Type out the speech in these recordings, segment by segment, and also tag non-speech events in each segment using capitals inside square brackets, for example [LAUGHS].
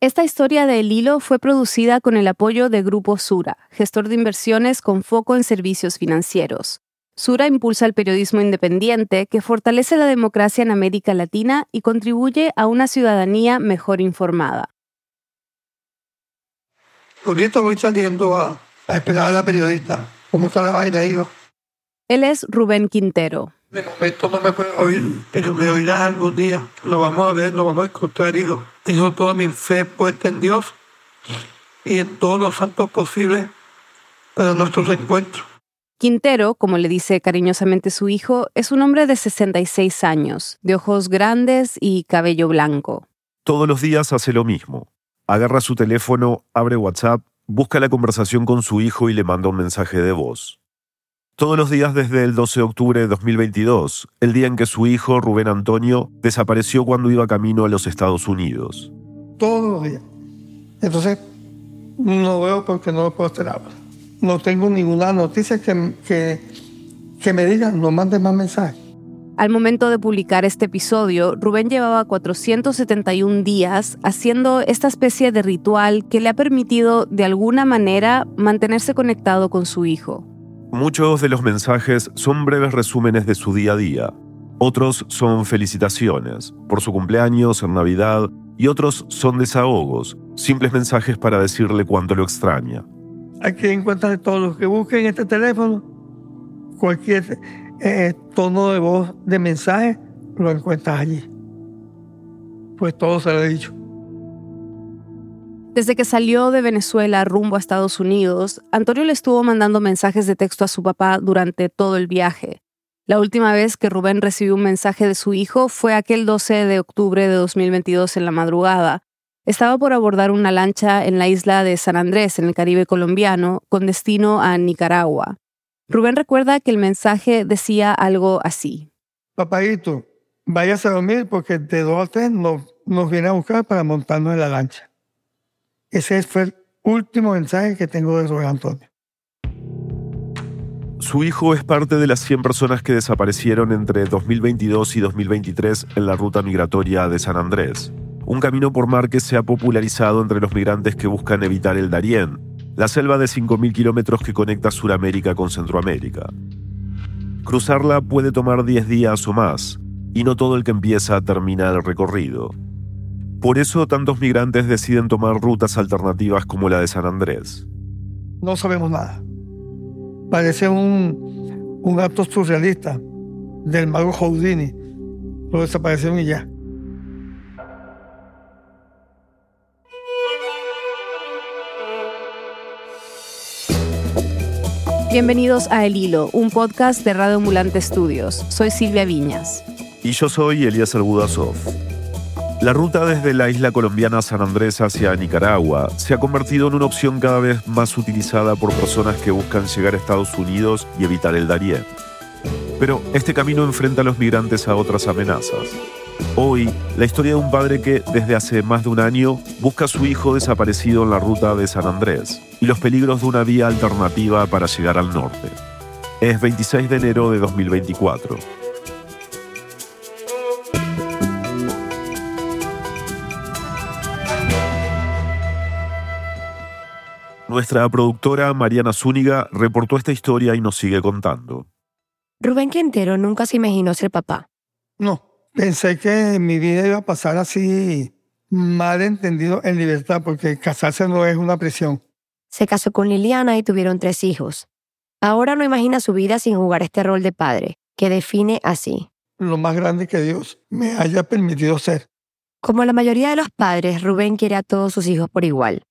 Esta historia de El Hilo fue producida con el apoyo de Grupo Sura, gestor de inversiones con foco en servicios financieros. Sura impulsa el periodismo independiente que fortalece la democracia en América Latina y contribuye a una ciudadanía mejor informada. Ahorita voy saliendo a, esperar a la periodista. ¿Cómo está la vaina, hijo? Él es Rubén Quintero. De momento no me puedo oír, pero me oirás algún día. Lo vamos a ver, lo vamos a encontrar, hijo. Tengo toda mi fe puesta en Dios y en todos los santos posibles para nuestros encuentros. Quintero, como le dice cariñosamente su hijo, es un hombre de 66 años, de ojos grandes y cabello blanco. Todos los días hace lo mismo. Agarra su teléfono, abre WhatsApp, busca la conversación con su hijo y le manda un mensaje de voz. Todos los días desde el 12 de octubre de 2022, el día en que su hijo, Rubén Antonio, desapareció cuando iba camino a los Estados Unidos. Todos los días. Entonces, no veo porque no lo puedo ahora. No tengo ninguna noticia que, que, que me diga, no mandes más mensajes. Al momento de publicar este episodio, Rubén llevaba 471 días haciendo esta especie de ritual que le ha permitido de alguna manera mantenerse conectado con su hijo. Muchos de los mensajes son breves resúmenes de su día a día. Otros son felicitaciones por su cumpleaños, en Navidad, y otros son desahogos, simples mensajes para decirle cuánto lo extraña. Aquí encuentran todos los que busquen este teléfono, cualquier eh, tono de voz de mensaje, lo encuentras allí. Pues todo se lo he dicho. Desde que salió de Venezuela rumbo a Estados Unidos, Antonio le estuvo mandando mensajes de texto a su papá durante todo el viaje. La última vez que Rubén recibió un mensaje de su hijo fue aquel 12 de octubre de 2022 en la madrugada. Estaba por abordar una lancha en la isla de San Andrés, en el Caribe colombiano, con destino a Nicaragua. Rubén recuerda que el mensaje decía algo así. Papadito, váyase a dormir porque de dos a tres nos viene a buscar para montarnos en la lancha. Ese fue el último mensaje que tengo de Rubén Antonio. Su hijo es parte de las 100 personas que desaparecieron entre 2022 y 2023 en la ruta migratoria de San Andrés, un camino por mar que se ha popularizado entre los migrantes que buscan evitar el Darién, la selva de 5.000 kilómetros que conecta Sudamérica con Centroamérica. Cruzarla puede tomar 10 días o más, y no todo el que empieza termina el recorrido. Por eso tantos migrantes deciden tomar rutas alternativas como la de San Andrés. No sabemos nada. Parece un, un acto surrealista del mago Houdini. Lo desaparecieron y ya. Bienvenidos a El Hilo, un podcast de Radio Ambulante Estudios. Soy Silvia Viñas. Y yo soy Elías Budasov. La ruta desde la isla colombiana San Andrés hacia Nicaragua se ha convertido en una opción cada vez más utilizada por personas que buscan llegar a Estados Unidos y evitar el Darién. Pero este camino enfrenta a los migrantes a otras amenazas. Hoy, la historia de un padre que, desde hace más de un año, busca a su hijo desaparecido en la ruta de San Andrés y los peligros de una vía alternativa para llegar al norte. Es 26 de enero de 2024. Nuestra productora Mariana Zúñiga reportó esta historia y nos sigue contando. Rubén Quintero nunca se imaginó ser papá. No, pensé que mi vida iba a pasar así mal entendido en libertad, porque casarse no es una prisión. Se casó con Liliana y tuvieron tres hijos. Ahora no imagina su vida sin jugar este rol de padre, que define así. Lo más grande que Dios me haya permitido ser. Como la mayoría de los padres, Rubén quiere a todos sus hijos por igual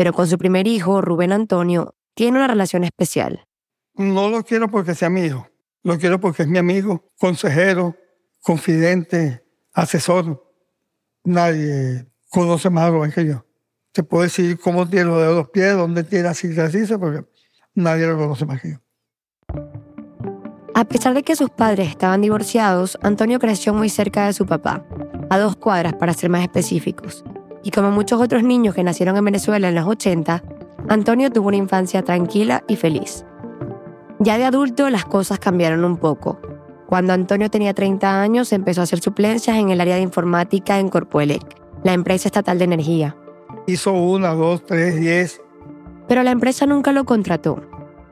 pero con su primer hijo, Rubén Antonio, tiene una relación especial. No lo quiero porque sea mi hijo, lo quiero porque es mi amigo, consejero, confidente, asesor. Nadie conoce más a Rubén que yo. Te puedo decir cómo tiene los dedos los pies, dónde tiene así, así, porque nadie lo conoce más que yo. A pesar de que sus padres estaban divorciados, Antonio creció muy cerca de su papá, a dos cuadras para ser más específicos. Y como muchos otros niños que nacieron en Venezuela en los 80, Antonio tuvo una infancia tranquila y feliz. Ya de adulto las cosas cambiaron un poco. Cuando Antonio tenía 30 años empezó a hacer suplencias en el área de informática en Corpoelec, la empresa estatal de energía. Hizo una, dos, tres, diez. Pero la empresa nunca lo contrató.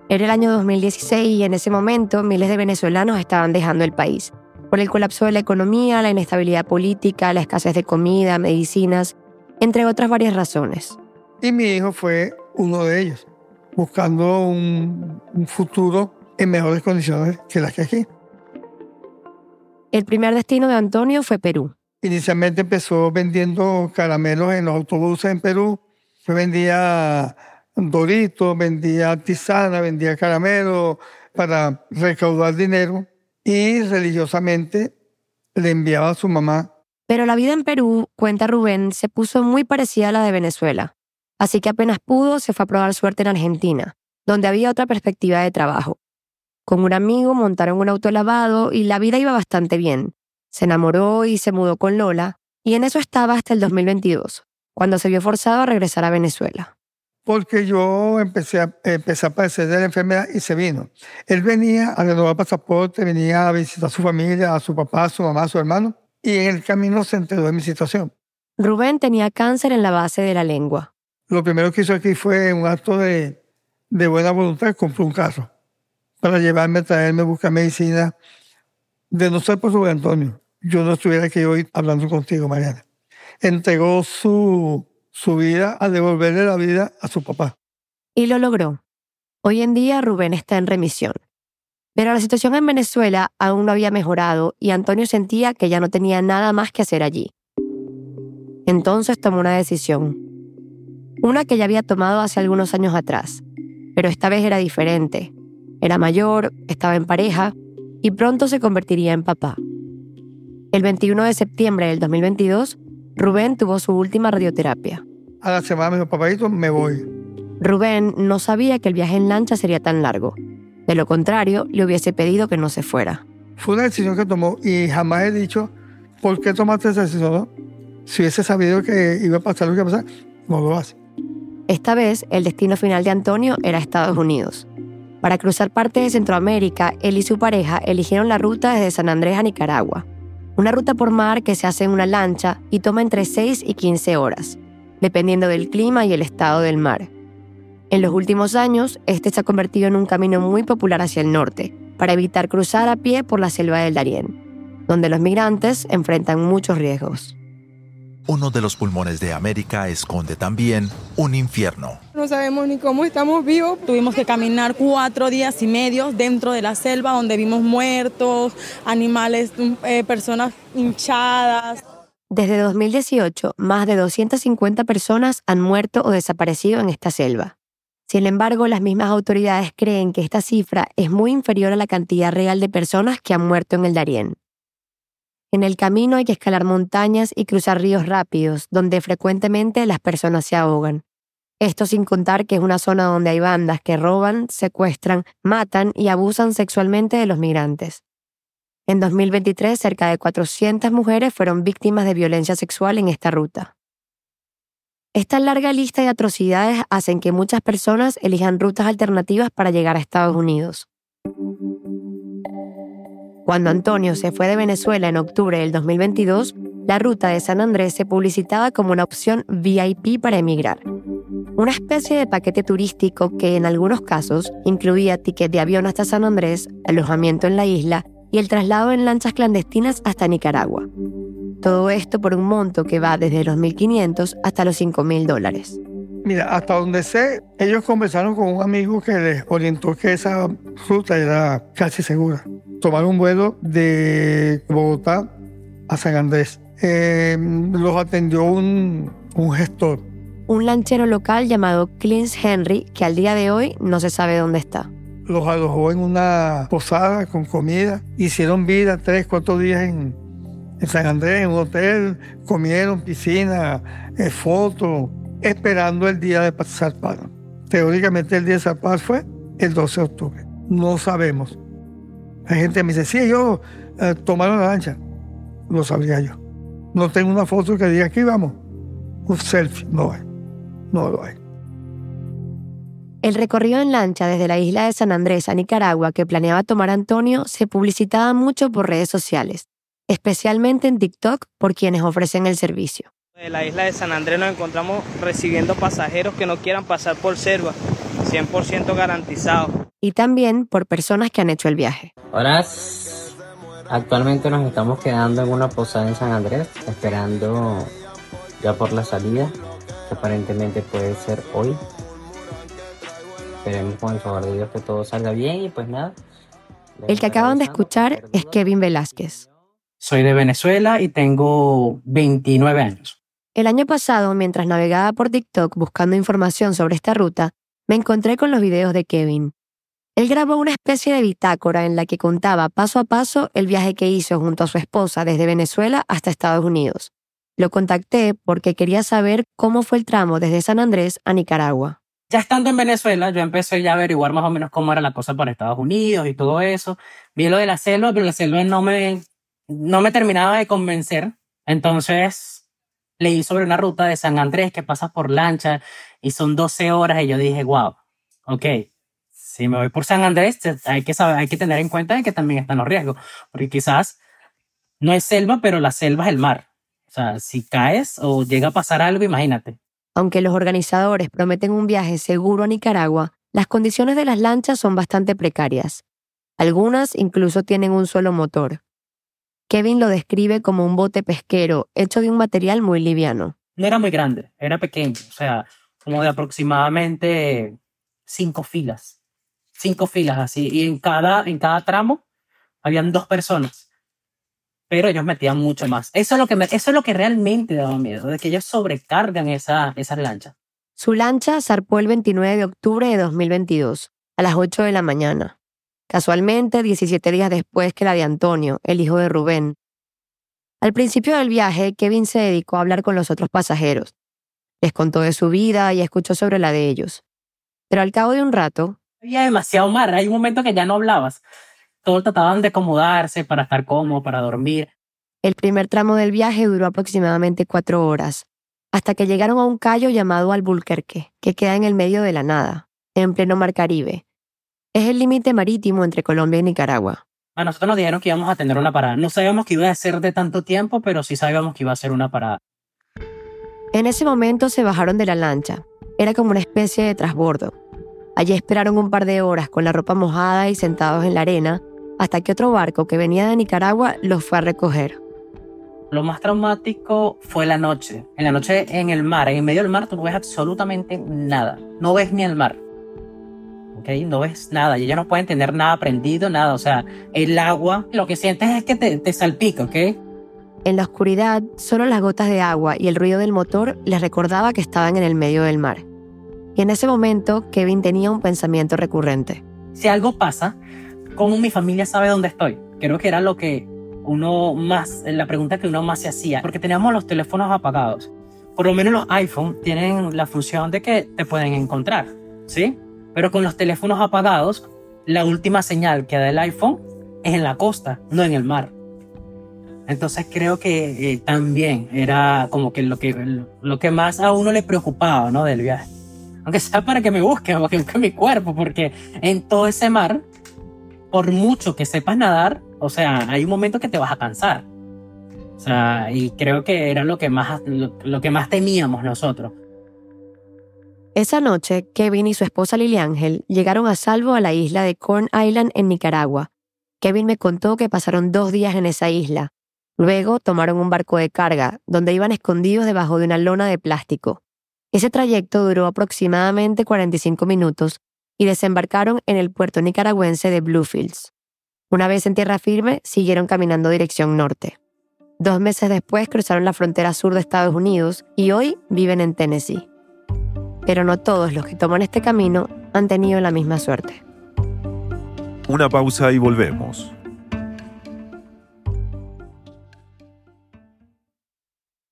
Era el año 2016 y en ese momento miles de venezolanos estaban dejando el país por el colapso de la economía, la inestabilidad política, la escasez de comida, medicinas, entre otras varias razones. Y mi hijo fue uno de ellos, buscando un, un futuro en mejores condiciones que las que aquí. El primer destino de Antonio fue Perú. Inicialmente empezó vendiendo caramelos en los autobuses en Perú. Vendía Doritos, vendía tisana, vendía caramelo para recaudar dinero y religiosamente le enviaba a su mamá. Pero la vida en Perú, cuenta Rubén, se puso muy parecida a la de Venezuela. Así que apenas pudo, se fue a probar suerte en Argentina, donde había otra perspectiva de trabajo. Con un amigo montaron un auto lavado y la vida iba bastante bien. Se enamoró y se mudó con Lola, y en eso estaba hasta el 2022, cuando se vio forzado a regresar a Venezuela. Porque yo empecé a, empecé a padecer de la enfermedad y se vino. Él venía a renovar pasaporte, venía a visitar a su familia, a su papá, a su mamá, a su hermano, y en el camino se enteró de mi situación. Rubén tenía cáncer en la base de la lengua. Lo primero que hizo aquí fue un acto de, de buena voluntad, compró un carro para llevarme, traerme, buscar medicina. De no ser por su Antonio, yo no estuviera aquí hoy hablando contigo, Mariana. Entregó su, su vida a devolverle la vida a su papá. Y lo logró. Hoy en día Rubén está en remisión. Pero la situación en Venezuela aún no había mejorado y Antonio sentía que ya no tenía nada más que hacer allí. Entonces tomó una decisión. Una que ya había tomado hace algunos años atrás, pero esta vez era diferente. Era mayor, estaba en pareja y pronto se convertiría en papá. El 21 de septiembre del 2022, Rubén tuvo su última radioterapia. A la semana me dijo, papadito, me voy. Rubén no sabía que el viaje en lancha sería tan largo. De lo contrario, le hubiese pedido que no se fuera. Fue una decisión que tomó y jamás he dicho, ¿por qué tomaste esa decisión? Si hubiese sabido que iba a pasar lo que iba a pasar, no lo hace. Esta vez, el destino final de Antonio era Estados Unidos. Para cruzar parte de Centroamérica, él y su pareja eligieron la ruta desde San Andrés a Nicaragua. Una ruta por mar que se hace en una lancha y toma entre 6 y 15 horas, dependiendo del clima y el estado del mar. En los últimos años, este se ha convertido en un camino muy popular hacia el norte, para evitar cruzar a pie por la selva del Darién, donde los migrantes enfrentan muchos riesgos uno de los pulmones de América esconde también un infierno. No sabemos ni cómo estamos vivos. Tuvimos que caminar cuatro días y medio dentro de la selva donde vimos muertos, animales, eh, personas hinchadas. Desde 2018, más de 250 personas han muerto o desaparecido en esta selva. Sin embargo, las mismas autoridades creen que esta cifra es muy inferior a la cantidad real de personas que han muerto en el Darién. En el camino hay que escalar montañas y cruzar ríos rápidos, donde frecuentemente las personas se ahogan. Esto sin contar que es una zona donde hay bandas que roban, secuestran, matan y abusan sexualmente de los migrantes. En 2023, cerca de 400 mujeres fueron víctimas de violencia sexual en esta ruta. Esta larga lista de atrocidades hacen que muchas personas elijan rutas alternativas para llegar a Estados Unidos. Cuando Antonio se fue de Venezuela en octubre del 2022, la ruta de San Andrés se publicitaba como una opción VIP para emigrar. Una especie de paquete turístico que en algunos casos incluía ticket de avión hasta San Andrés, alojamiento en la isla y el traslado en lanchas clandestinas hasta Nicaragua. Todo esto por un monto que va desde los 1.500 hasta los 5.000 dólares. Mira, hasta donde sé, ellos conversaron con un amigo que les orientó que esa ruta era casi segura tomar un vuelo de Bogotá a San Andrés. Eh, los atendió un, un gestor. Un lanchero local llamado Clint Henry, que al día de hoy no se sabe dónde está. Los alojó en una posada con comida. Hicieron vida tres, cuatro días en, en San Andrés, en un hotel. Comieron, piscina, eh, fotos, esperando el día de zarpar. Teóricamente el día de zarpar fue el 12 de octubre. No sabemos. Hay gente me dice, sí, yo eh, tomaron la lancha. Lo sabría yo. No tengo una foto que diga aquí vamos. Un selfie. No hay. No lo hay. El recorrido en lancha desde la isla de San Andrés a Nicaragua que planeaba tomar Antonio se publicitaba mucho por redes sociales, especialmente en TikTok por quienes ofrecen el servicio. En la isla de San Andrés nos encontramos recibiendo pasajeros que no quieran pasar por Selva, 100% garantizado. Y también por personas que han hecho el viaje. Ahora, actualmente nos estamos quedando en una posada en San Andrés, esperando ya por la salida, que aparentemente puede ser hoy. Esperemos con el favor de Dios que todo salga bien y pues nada. El que acaban de escuchar es Kevin Velázquez. Soy de Venezuela y tengo 29 años. El año pasado, mientras navegaba por TikTok buscando información sobre esta ruta, me encontré con los videos de Kevin. Él grabó una especie de bitácora en la que contaba paso a paso el viaje que hizo junto a su esposa desde Venezuela hasta Estados Unidos. Lo contacté porque quería saber cómo fue el tramo desde San Andrés a Nicaragua. Ya estando en Venezuela, yo empecé ya a averiguar más o menos cómo era la cosa para Estados Unidos y todo eso. Vi lo de la selva, pero la selva no me, no me terminaba de convencer. Entonces leí sobre una ruta de San Andrés que pasa por lancha y son 12 horas y yo dije, wow, ok, si me voy por San Andrés, hay que, saber, hay que tener en cuenta que también están los riesgos, porque quizás no es selva, pero la selva es el mar. O sea, si caes o llega a pasar algo, imagínate. Aunque los organizadores prometen un viaje seguro a Nicaragua, las condiciones de las lanchas son bastante precarias. Algunas incluso tienen un solo motor. Kevin lo describe como un bote pesquero hecho de un material muy liviano. No era muy grande, era pequeño, o sea, como de aproximadamente cinco filas. Cinco filas así. Y en cada, en cada tramo habían dos personas pero ellos metían mucho más. Eso es lo que, eso es lo que realmente daba miedo, de que ellos sobrecargan esa, esas lanchas. Su lancha zarpó el 29 de octubre de 2022, a las 8 de la mañana. Casualmente, 17 días después que la de Antonio, el hijo de Rubén. Al principio del viaje, Kevin se dedicó a hablar con los otros pasajeros. Les contó de su vida y escuchó sobre la de ellos. Pero al cabo de un rato... Había demasiado mar, hay un momento que ya no hablabas todos trataban de acomodarse para estar cómodo, para dormir. El primer tramo del viaje duró aproximadamente cuatro horas, hasta que llegaron a un callo llamado Albuquerque, que queda en el medio de la nada, en pleno mar Caribe. Es el límite marítimo entre Colombia y Nicaragua. A nosotros nos dijeron que íbamos a tener una parada. No sabíamos que iba a ser de tanto tiempo, pero sí sabíamos que iba a ser una parada. En ese momento se bajaron de la lancha. Era como una especie de trasbordo. Allí esperaron un par de horas con la ropa mojada y sentados en la arena, hasta que otro barco que venía de Nicaragua los fue a recoger. Lo más traumático fue la noche. En la noche en el mar, en medio del mar, tú no ves absolutamente nada. No ves ni el mar. ¿Ok? No ves nada. Y ellos no pueden tener nada prendido, nada. O sea, el agua, lo que sientes es que te, te salpica, ¿ok? En la oscuridad, solo las gotas de agua y el ruido del motor les recordaba que estaban en el medio del mar. Y en ese momento, Kevin tenía un pensamiento recurrente. Si algo pasa, ¿cómo mi familia sabe dónde estoy? Creo que era lo que uno más, la pregunta que uno más se hacía, porque teníamos los teléfonos apagados. Por lo menos los iPhone tienen la función de que te pueden encontrar, ¿sí? Pero con los teléfonos apagados, la última señal que da el iPhone es en la costa, no en el mar. Entonces creo que eh, también era como que lo, que lo que más a uno le preocupaba, ¿no? Del viaje. Aunque sea para que me busque, para [LAUGHS] que busque mi cuerpo, porque en todo ese mar por mucho que sepas nadar, o sea, hay un momento que te vas a cansar. O sea, y creo que era lo que más, lo, que más temíamos nosotros. Esa noche, Kevin y su esposa Lily Ángel llegaron a salvo a la isla de Corn Island en Nicaragua. Kevin me contó que pasaron dos días en esa isla. Luego tomaron un barco de carga, donde iban escondidos debajo de una lona de plástico. Ese trayecto duró aproximadamente 45 minutos y desembarcaron en el puerto nicaragüense de Bluefields. Una vez en tierra firme, siguieron caminando dirección norte. Dos meses después cruzaron la frontera sur de Estados Unidos y hoy viven en Tennessee. Pero no todos los que toman este camino han tenido la misma suerte. Una pausa y volvemos.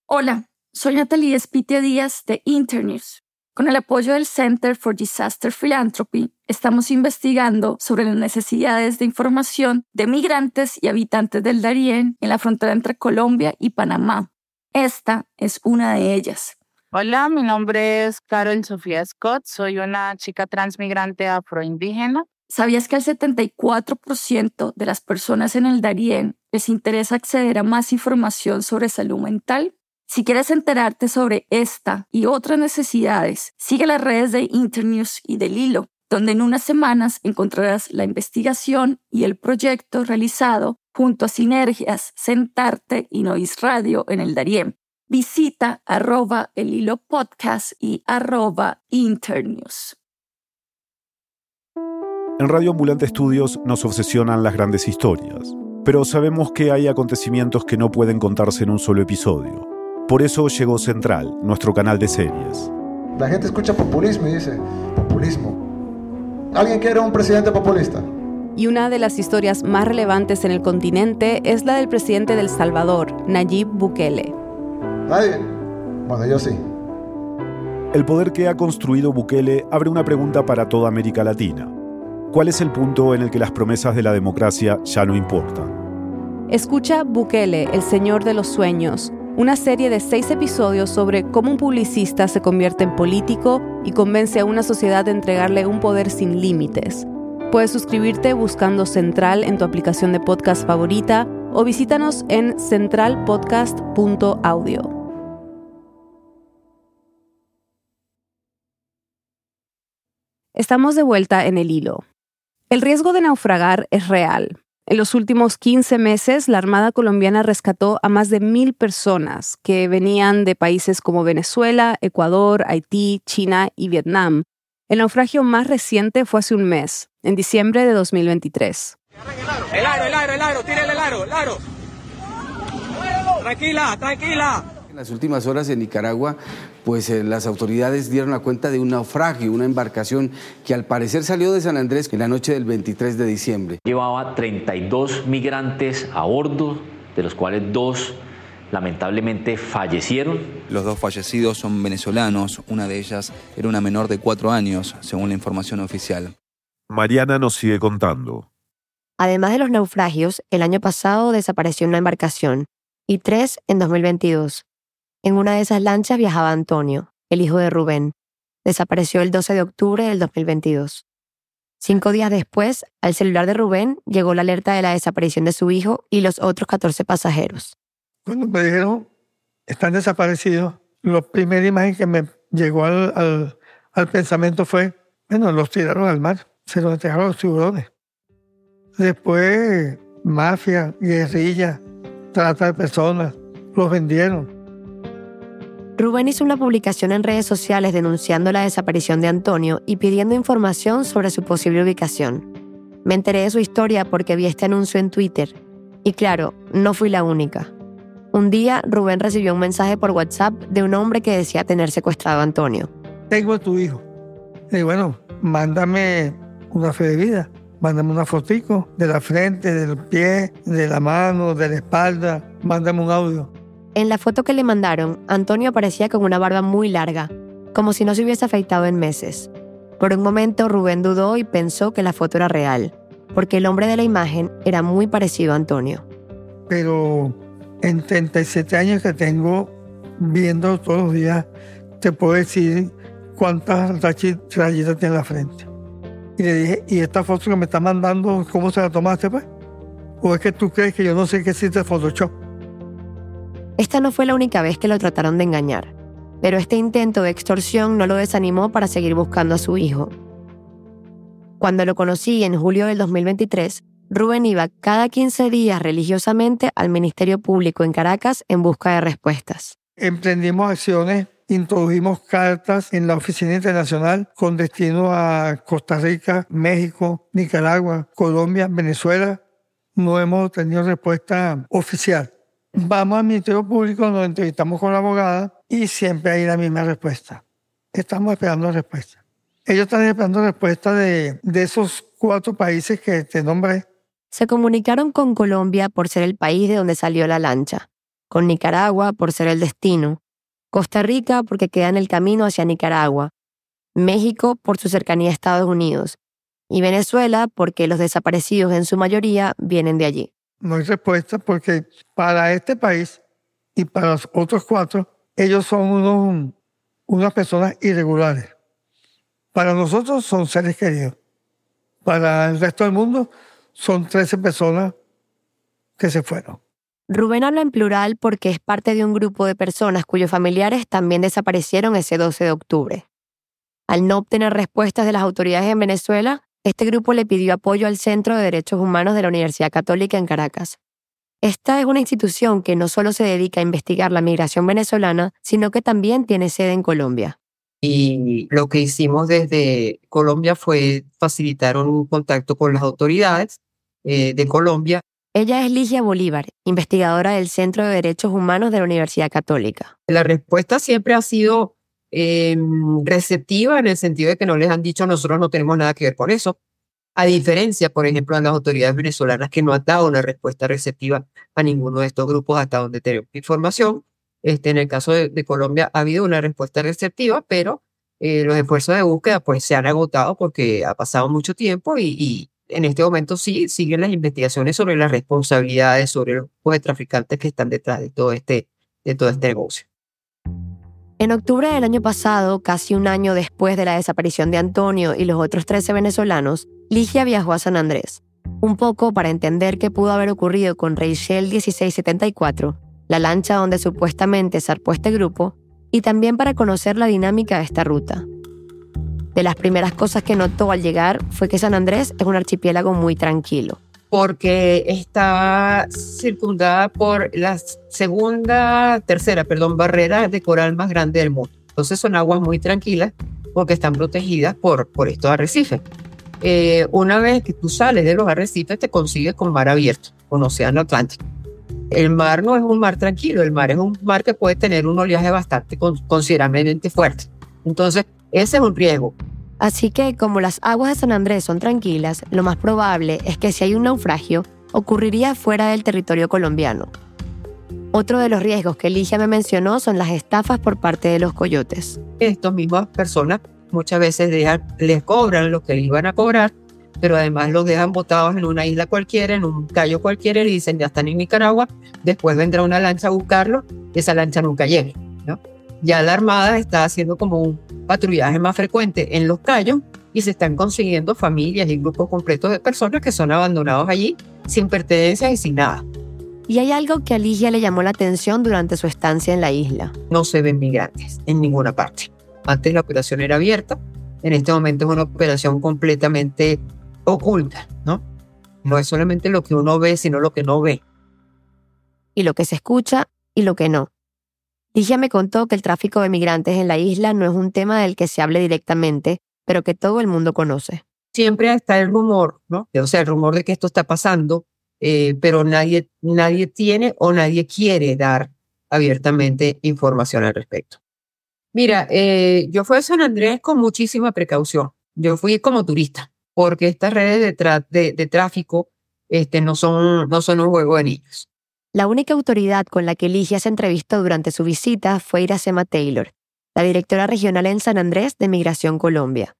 Hola, soy Natalie Espite Díaz de Internews. Con el apoyo del Center for Disaster Philanthropy, estamos investigando sobre las necesidades de información de migrantes y habitantes del Darién en la frontera entre Colombia y Panamá. Esta es una de ellas. Hola, mi nombre es Carol Sofía Scott, soy una chica transmigrante afroindígena. ¿Sabías que al 74% de las personas en el Darién les interesa acceder a más información sobre salud mental? Si quieres enterarte sobre esta y otras necesidades, sigue las redes de Internews y del Hilo, donde en unas semanas encontrarás la investigación y el proyecto realizado junto a Sinergias, Sentarte y Nois Radio en el Dariem. Visita arroba el hilo podcast y arroba internews. En Radio Ambulante Estudios nos obsesionan las grandes historias, pero sabemos que hay acontecimientos que no pueden contarse en un solo episodio. Por eso llegó Central, nuestro canal de series. La gente escucha populismo y dice, populismo. ¿Alguien quiere un presidente populista? Y una de las historias más relevantes en el continente es la del presidente del Salvador, Nayib Bukele. ¿Nadie? Bueno, yo sí. El poder que ha construido Bukele abre una pregunta para toda América Latina. ¿Cuál es el punto en el que las promesas de la democracia ya no importan? Escucha Bukele, el Señor de los Sueños, una serie de seis episodios sobre cómo un publicista se convierte en político y convence a una sociedad de entregarle un poder sin límites. Puedes suscribirte buscando Central en tu aplicación de podcast favorita o visítanos en centralpodcast.audio. Estamos de vuelta en el hilo. El riesgo de naufragar es real. En los últimos 15 meses, la Armada colombiana rescató a más de mil personas que venían de países como Venezuela, Ecuador, Haití, China y Vietnam. El naufragio más reciente fue hace un mes, en diciembre de 2023. El aro, el aro, el aro, tírale el aro, el aro. Tranquila, tranquila. En las últimas horas en Nicaragua, pues eh, las autoridades dieron la cuenta de un naufragio, una embarcación que al parecer salió de San Andrés en la noche del 23 de diciembre. Llevaba 32 migrantes a bordo, de los cuales dos lamentablemente fallecieron. Los dos fallecidos son venezolanos, una de ellas era una menor de cuatro años, según la información oficial. Mariana nos sigue contando. Además de los naufragios, el año pasado desapareció una embarcación y tres en 2022. En una de esas lanchas viajaba Antonio, el hijo de Rubén. Desapareció el 12 de octubre del 2022. Cinco días después, al celular de Rubén llegó la alerta de la desaparición de su hijo y los otros 14 pasajeros. Cuando me dijeron, están desaparecidos, la primera imagen que me llegó al, al, pensamiento fue, bueno, los tiraron al mar, se los entregaron los tiburones. Después, mafia, guerrilla, trata de personas, los vendieron. Rubén hizo una publicación en redes sociales denunciando la desaparición de Antonio y pidiendo información sobre su posible ubicación. Me enteré de su historia porque vi este anuncio en Twitter. Y claro, no fui la única. Un día, Rubén recibió un mensaje por WhatsApp de un hombre que decía tener secuestrado a Antonio. Tengo a tu hijo. Y bueno, mándame una fe de vida. Mándame una fotico de la frente, del pie, de la mano, de la espalda. Mándame un audio. En la foto que le mandaron, Antonio aparecía con una barba muy larga, como si no se hubiese afeitado en meses. Por un momento Rubén dudó y pensó que la foto era real, porque el hombre de la imagen era muy parecido a Antonio. Pero en 37 años que tengo viendo todos los días, te puedo decir cuántas rayitas tiene en la frente. Y le dije, ¿y esta foto que me está mandando, cómo se la tomaste, pues? ¿O es que tú crees que yo no sé qué existe Photoshop? Esta no fue la única vez que lo trataron de engañar, pero este intento de extorsión no lo desanimó para seguir buscando a su hijo. Cuando lo conocí en julio del 2023, Rubén iba cada 15 días religiosamente al Ministerio Público en Caracas en busca de respuestas. Emprendimos acciones, introdujimos cartas en la Oficina Internacional con destino a Costa Rica, México, Nicaragua, Colombia, Venezuela. No hemos tenido respuesta oficial. Vamos al Ministerio Público, nos entrevistamos con la abogada y siempre hay la misma respuesta. Estamos esperando respuesta. Ellos están esperando respuesta de, de esos cuatro países que te nombré. Se comunicaron con Colombia por ser el país de donde salió la lancha, con Nicaragua por ser el destino, Costa Rica porque queda en el camino hacia Nicaragua, México por su cercanía a Estados Unidos y Venezuela porque los desaparecidos en su mayoría vienen de allí no hay respuesta porque para este país y para los otros cuatro, ellos son unas personas irregulares. Para nosotros son seres queridos. Para el resto del mundo son 13 personas que se fueron. Rubén habla en plural porque es parte de un grupo de personas cuyos familiares también desaparecieron ese 12 de octubre. Al no obtener respuestas de las autoridades en Venezuela, este grupo le pidió apoyo al Centro de Derechos Humanos de la Universidad Católica en Caracas. Esta es una institución que no solo se dedica a investigar la migración venezolana, sino que también tiene sede en Colombia. Y lo que hicimos desde Colombia fue facilitar un contacto con las autoridades eh, de Colombia. Ella es Ligia Bolívar, investigadora del Centro de Derechos Humanos de la Universidad Católica. La respuesta siempre ha sido eh, receptiva en el sentido de que no les han dicho nosotros no tenemos nada que ver con eso. A diferencia, por ejemplo, de las autoridades venezolanas que no han dado una respuesta receptiva a ninguno de estos grupos hasta donde tenemos información. Este, en el caso de, Colombia ha habido una respuesta receptiva, pero eh, los esfuerzos de búsqueda pues se han agotado porque ha pasado mucho tiempo y, en este momento sí siguen las investigaciones sobre las responsabilidades, sobre los grupos traficantes que están detrás de todo este, de todo este negocio. En octubre del año pasado, casi un año después de la desaparición de Antonio y los otros 13 venezolanos, Ligia viajó a San Andrés, un poco para entender qué pudo haber ocurrido con Rachel 1674, la lancha donde supuestamente zarpó este grupo, y también para conocer la dinámica de esta ruta. De las primeras cosas que notó al llegar fue que San Andrés es un archipiélago muy tranquilo porque está circundada por la segunda, tercera, perdón, barrera de coral más grande del mundo. Entonces son aguas muy tranquilas porque están protegidas por, por estos arrecifes. Eh, una vez que tú sales de los arrecifes te consigues con mar abierto, con océano Atlántico. El mar no es un mar tranquilo, el mar es un mar que puede tener un oleaje bastante considerablemente fuerte. Entonces, ese es un riesgo. Así que, como las aguas de San Andrés son tranquilas, lo más probable es que si hay un naufragio, ocurriría fuera del territorio colombiano. Otro de los riesgos que Ligia me mencionó son las estafas por parte de los coyotes. Estas mismas personas muchas veces les cobran lo que les iban a cobrar, pero además los dejan botados en una isla cualquiera, en un callo cualquiera, y dicen ya están en Nicaragua, después vendrá una lancha a buscarlo, y esa lancha nunca llega. ¿no? Ya la Armada está haciendo como un patrullaje más frecuente en los callos y se están consiguiendo familias y grupos completos de personas que son abandonados allí sin pertenencias y sin nada. Y hay algo que a Ligia le llamó la atención durante su estancia en la isla. No se ven migrantes en ninguna parte. Antes la operación era abierta, en este momento es una operación completamente oculta, ¿no? No es solamente lo que uno ve, sino lo que no ve. Y lo que se escucha y lo que no. Ligia me contó que el tráfico de migrantes en la isla no es un tema del que se hable directamente, pero que todo el mundo conoce. Siempre está el rumor, ¿no? O sea, el rumor de que esto está pasando, eh, pero nadie, nadie tiene o nadie quiere dar abiertamente información al respecto. Mira, eh, yo fui a San Andrés con muchísima precaución. Yo fui como turista, porque estas redes de, de, tráfico este, no, son, no son un juego de niños. La única autoridad con la que Ligia se entrevistó durante su visita fue Iracema Taylor, la directora regional en San Andrés de Migración Colombia.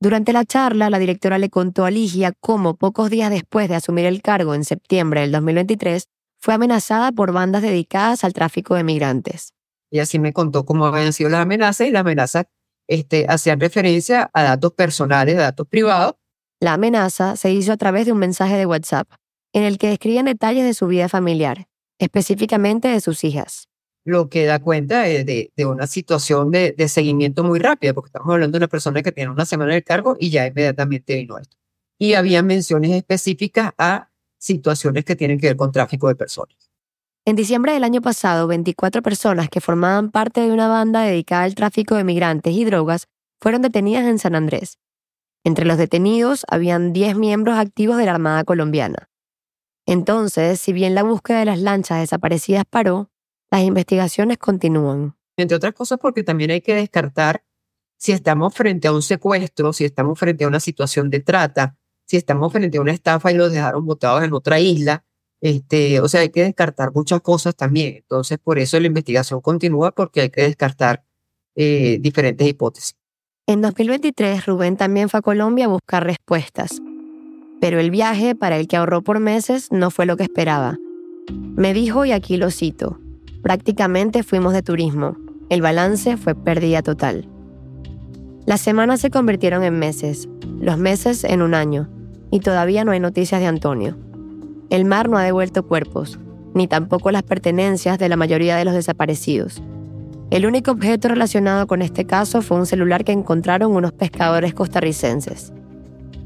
Durante la charla, la directora le contó a Ligia cómo pocos días después de asumir el cargo en septiembre del 2023, fue amenazada por bandas dedicadas al tráfico de migrantes. Y así me contó cómo habían sido las amenazas y las amenazas este, hacían referencia a datos personales, datos privados. La amenaza se hizo a través de un mensaje de WhatsApp en el que describen detalles de su vida familiar, específicamente de sus hijas. Lo que da cuenta de, una situación de, seguimiento muy rápida, porque estamos hablando de una persona que tiene una semana de cargo y ya inmediatamente vino esto. Y había menciones específicas a situaciones que tienen que ver con tráfico de personas. En diciembre del año pasado, 24 personas que formaban parte de una banda dedicada al tráfico de migrantes y drogas fueron detenidas en San Andrés. Entre los detenidos habían 10 miembros activos de la Armada colombiana. Entonces, si bien la búsqueda de las lanchas desaparecidas paró, las investigaciones continúan. Entre otras cosas porque también hay que descartar si estamos frente a un secuestro, si estamos frente a una situación de trata, si estamos frente a una estafa y los dejaron botados en otra isla. Este, o sea, hay que descartar muchas cosas también. Entonces, por eso la investigación continúa porque hay que descartar eh, diferentes hipótesis. En 2023, Rubén también fue a Colombia a buscar respuestas pero el viaje para el que ahorró por meses no fue lo que esperaba. Me dijo, y aquí lo cito, prácticamente fuimos de turismo, el balance fue pérdida total. Las semanas se convirtieron en meses, los meses en un año, y todavía no hay noticias de Antonio. El mar no ha devuelto cuerpos, ni tampoco las pertenencias de la mayoría de los desaparecidos. El único objeto relacionado con este caso fue un celular que encontraron unos pescadores costarricenses.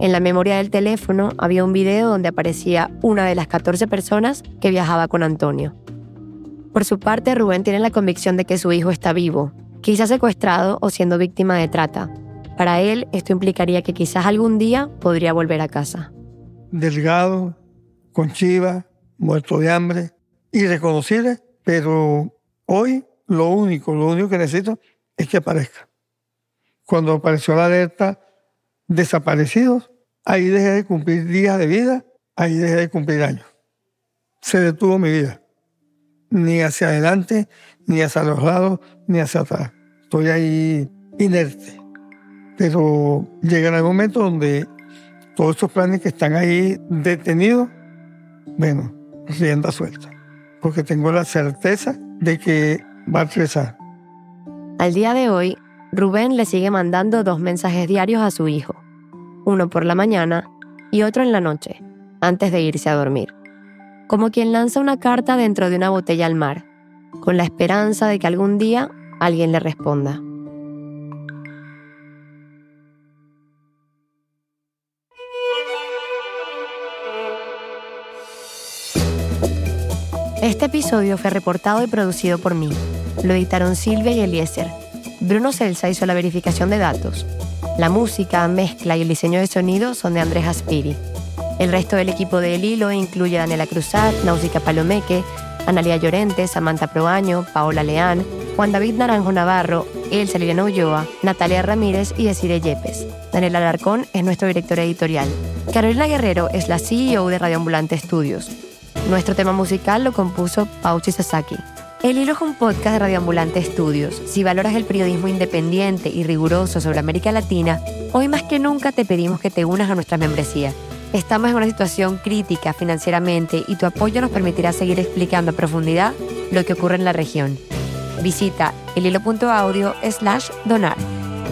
En la memoria del teléfono había un video donde aparecía una de las 14 personas que viajaba con Antonio. Por su parte, Rubén tiene la convicción de que su hijo está vivo, quizás secuestrado o siendo víctima de trata. Para él, esto implicaría que quizás algún día podría volver a casa. Delgado, con chiva, muerto de hambre, irreconocible, pero hoy lo único, lo único que necesito es que aparezca. Cuando apareció la alerta desaparecidos, ahí dejé de cumplir días de vida, ahí dejé de cumplir años. Se detuvo mi vida. Ni hacia adelante, ni hacia los lados, ni hacia atrás. Estoy ahí inerte. Pero llegará el momento donde todos estos planes que están ahí detenidos, bueno, rienda suelta. Porque tengo la certeza de que va a regresar. Al día de hoy, Rubén le sigue mandando dos mensajes diarios a su hijo, uno por la mañana y otro en la noche, antes de irse a dormir, como quien lanza una carta dentro de una botella al mar, con la esperanza de que algún día alguien le responda. Este episodio fue reportado y producido por mí. Lo editaron Silvia y Eliezer. Bruno Celsa hizo la verificación de datos. La música, mezcla y el diseño de sonido son de Andrés Aspiri. El resto del equipo de El Hilo incluye a Daniela Cruzat, Náusica Palomeque, Analia Llorente, Samantha Proaño, Paola Leán, Juan David Naranjo Navarro, Elsa Liliana Ulloa, Natalia Ramírez y Desire Yepes. Daniel Alarcón es nuestro director editorial. Carolina Guerrero es la CEO de Radio Ambulante Estudios. Nuestro tema musical lo compuso Pauchi Sasaki. El Hilo es un podcast de Radioambulante Estudios. Si valoras el periodismo independiente y riguroso sobre América Latina, hoy más que nunca te pedimos que te unas a nuestra membresía. Estamos en una situación crítica financieramente y tu apoyo nos permitirá seguir explicando a profundidad lo que ocurre en la región. Visita elhilo.audio slash donar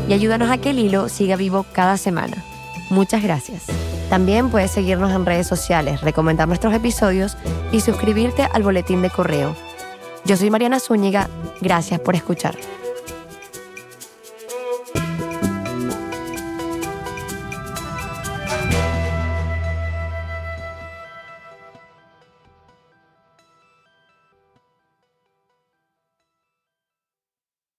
y ayúdanos a que el hilo siga vivo cada semana. Muchas gracias. También puedes seguirnos en redes sociales, recomendar nuestros episodios y suscribirte al boletín de correo yo soy Mariana Zúñiga, gracias por escuchar.